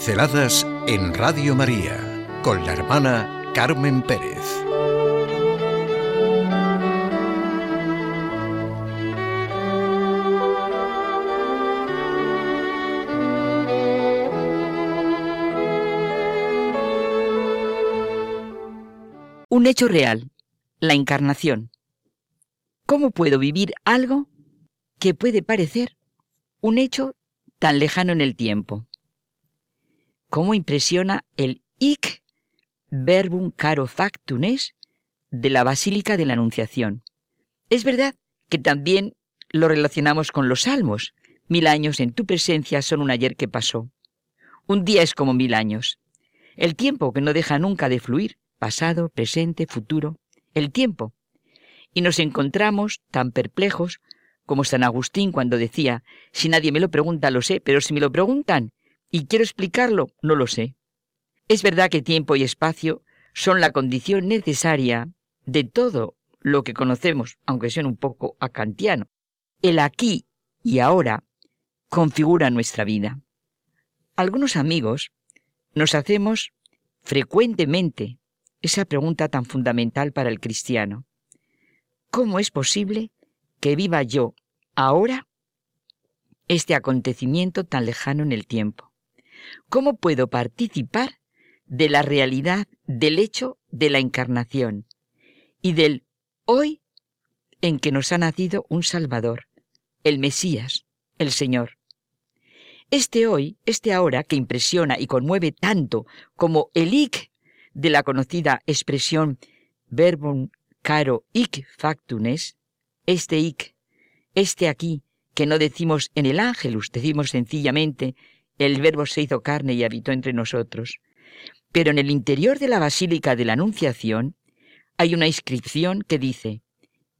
Pinceladas en Radio María con la hermana Carmen Pérez. Un hecho real, la encarnación. ¿Cómo puedo vivir algo que puede parecer un hecho tan lejano en el tiempo? Cómo impresiona el hic verbum caro factunes de la Basílica de la Anunciación. Es verdad que también lo relacionamos con los salmos. Mil años en tu presencia son un ayer que pasó. Un día es como mil años. El tiempo que no deja nunca de fluir, pasado, presente, futuro, el tiempo. Y nos encontramos tan perplejos como San Agustín cuando decía, si nadie me lo pregunta lo sé, pero si me lo preguntan, ¿Y quiero explicarlo? No lo sé. Es verdad que tiempo y espacio son la condición necesaria de todo lo que conocemos, aunque sea un poco acantiano. El aquí y ahora configura nuestra vida. Algunos amigos nos hacemos frecuentemente esa pregunta tan fundamental para el cristiano. ¿Cómo es posible que viva yo ahora este acontecimiento tan lejano en el tiempo? ¿Cómo puedo participar de la realidad del hecho de la encarnación y del hoy en que nos ha nacido un Salvador, el Mesías, el Señor? Este hoy, este ahora que impresiona y conmueve tanto como el ic de la conocida expresión verbum caro ic factunes, este ic, este aquí, que no decimos en el ángelus, decimos sencillamente el Verbo se hizo carne y habitó entre nosotros. Pero en el interior de la Basílica de la Anunciación hay una inscripción que dice,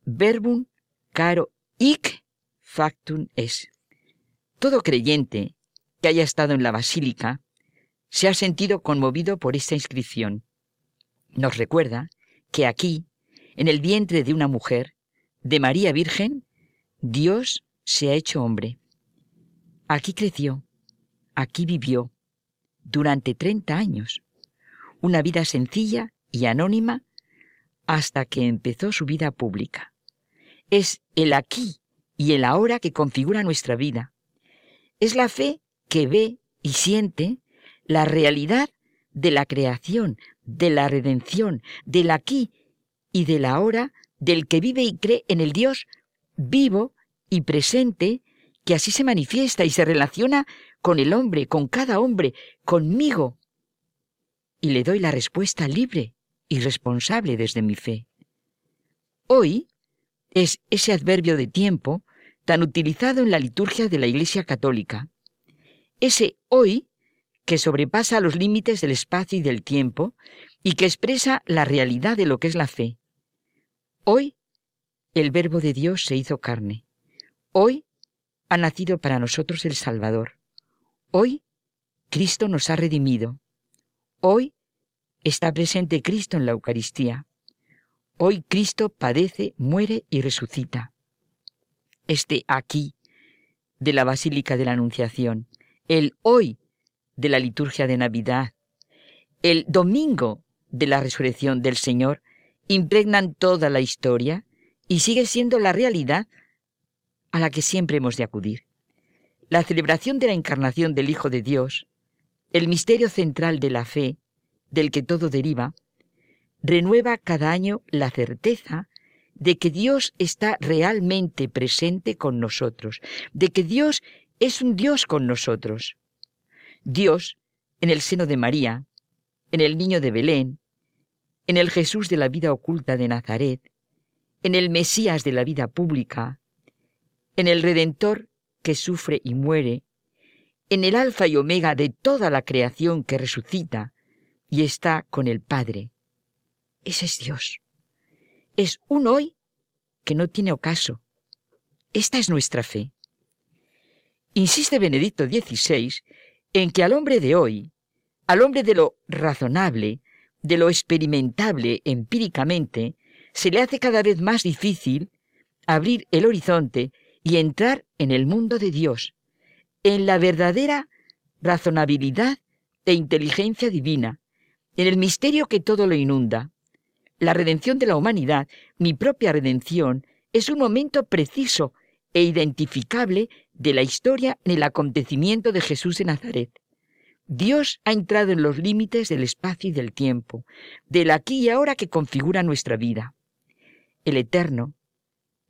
Verbum caro ic factum es. Todo creyente que haya estado en la Basílica se ha sentido conmovido por esta inscripción. Nos recuerda que aquí, en el vientre de una mujer, de María Virgen, Dios se ha hecho hombre. Aquí creció, Aquí vivió durante 30 años, una vida sencilla y anónima hasta que empezó su vida pública. Es el aquí y el ahora que configura nuestra vida. Es la fe que ve y siente la realidad de la creación, de la redención, del aquí y del ahora, del que vive y cree en el Dios vivo y presente, que así se manifiesta y se relaciona con el hombre, con cada hombre, conmigo. Y le doy la respuesta libre y responsable desde mi fe. Hoy es ese adverbio de tiempo tan utilizado en la liturgia de la Iglesia Católica. Ese hoy que sobrepasa los límites del espacio y del tiempo y que expresa la realidad de lo que es la fe. Hoy el Verbo de Dios se hizo carne. Hoy ha nacido para nosotros el Salvador. Hoy Cristo nos ha redimido. Hoy está presente Cristo en la Eucaristía. Hoy Cristo padece, muere y resucita. Este aquí de la Basílica de la Anunciación, el hoy de la liturgia de Navidad, el domingo de la resurrección del Señor, impregnan toda la historia y sigue siendo la realidad a la que siempre hemos de acudir. La celebración de la encarnación del Hijo de Dios, el misterio central de la fe, del que todo deriva, renueva cada año la certeza de que Dios está realmente presente con nosotros, de que Dios es un Dios con nosotros. Dios, en el seno de María, en el niño de Belén, en el Jesús de la vida oculta de Nazaret, en el Mesías de la vida pública, en el Redentor que sufre y muere, en el alfa y omega de toda la creación que resucita y está con el Padre. Ese es Dios. Es un hoy que no tiene ocaso. Esta es nuestra fe. Insiste Benedicto XVI en que al hombre de hoy, al hombre de lo razonable, de lo experimentable empíricamente, se le hace cada vez más difícil abrir el horizonte y entrar en el mundo de Dios, en la verdadera razonabilidad e inteligencia divina, en el misterio que todo lo inunda. La redención de la humanidad, mi propia redención, es un momento preciso e identificable de la historia en el acontecimiento de Jesús de Nazaret. Dios ha entrado en los límites del espacio y del tiempo, del aquí y ahora que configura nuestra vida. El eterno,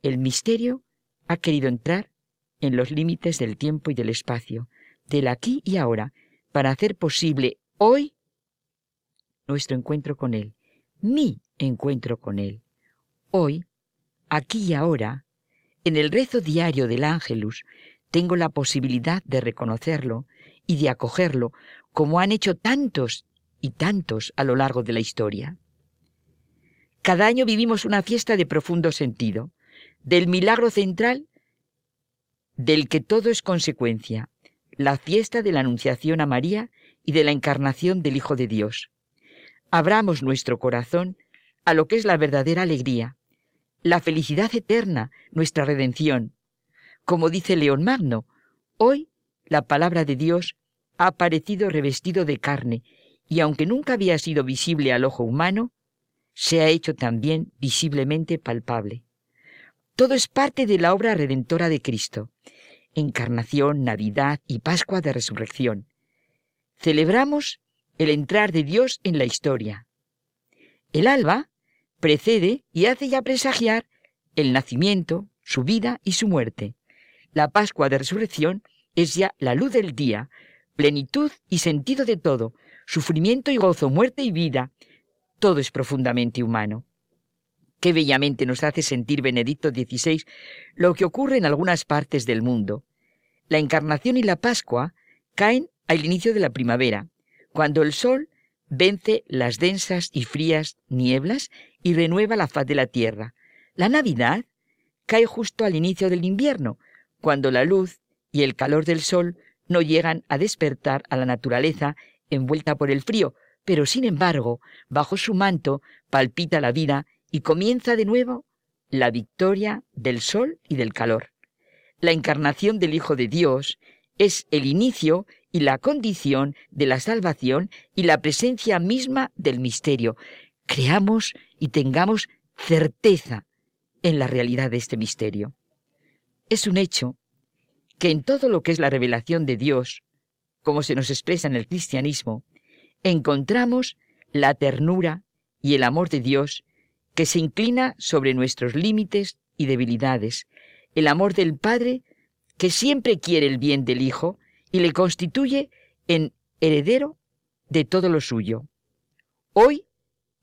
el misterio, ha querido entrar en los límites del tiempo y del espacio, del aquí y ahora, para hacer posible hoy nuestro encuentro con Él, mi encuentro con Él. Hoy, aquí y ahora, en el rezo diario del ángelus, tengo la posibilidad de reconocerlo y de acogerlo como han hecho tantos y tantos a lo largo de la historia. Cada año vivimos una fiesta de profundo sentido, del milagro central del que todo es consecuencia, la fiesta de la Anunciación a María y de la encarnación del Hijo de Dios. Abramos nuestro corazón a lo que es la verdadera alegría, la felicidad eterna, nuestra redención. Como dice León Magno, hoy la palabra de Dios ha aparecido revestido de carne, y aunque nunca había sido visible al ojo humano, se ha hecho también visiblemente palpable. Todo es parte de la obra redentora de Cristo, encarnación, Navidad y Pascua de Resurrección. Celebramos el entrar de Dios en la historia. El alba precede y hace ya presagiar el nacimiento, su vida y su muerte. La Pascua de Resurrección es ya la luz del día, plenitud y sentido de todo, sufrimiento y gozo, muerte y vida. Todo es profundamente humano. Qué bellamente nos hace sentir Benedicto XVI lo que ocurre en algunas partes del mundo. La encarnación y la Pascua caen al inicio de la primavera, cuando el sol vence las densas y frías nieblas y renueva la faz de la tierra. La Navidad cae justo al inicio del invierno, cuando la luz y el calor del sol no llegan a despertar a la naturaleza envuelta por el frío, pero sin embargo, bajo su manto palpita la vida y comienza de nuevo la victoria del sol y del calor. La encarnación del Hijo de Dios es el inicio y la condición de la salvación y la presencia misma del misterio. Creamos y tengamos certeza en la realidad de este misterio. Es un hecho que en todo lo que es la revelación de Dios, como se nos expresa en el cristianismo, encontramos la ternura y el amor de Dios que se inclina sobre nuestros límites y debilidades, el amor del Padre que siempre quiere el bien del Hijo y le constituye en heredero de todo lo suyo. Hoy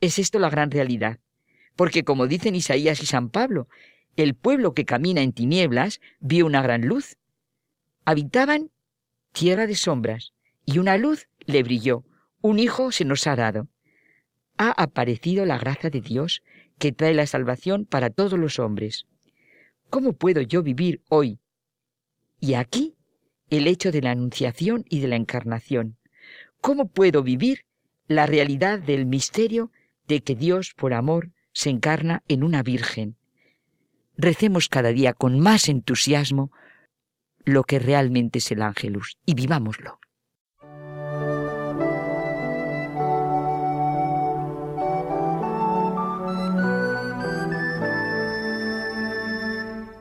es esto la gran realidad, porque como dicen Isaías y San Pablo, el pueblo que camina en tinieblas vio una gran luz. Habitaban tierra de sombras, y una luz le brilló, un hijo se nos ha dado. Ha aparecido la gracia de Dios que trae la salvación para todos los hombres. ¿Cómo puedo yo vivir hoy? Y aquí el hecho de la anunciación y de la encarnación. ¿Cómo puedo vivir la realidad del misterio de que Dios, por amor, se encarna en una virgen? Recemos cada día con más entusiasmo lo que realmente es el ángelus y vivámoslo.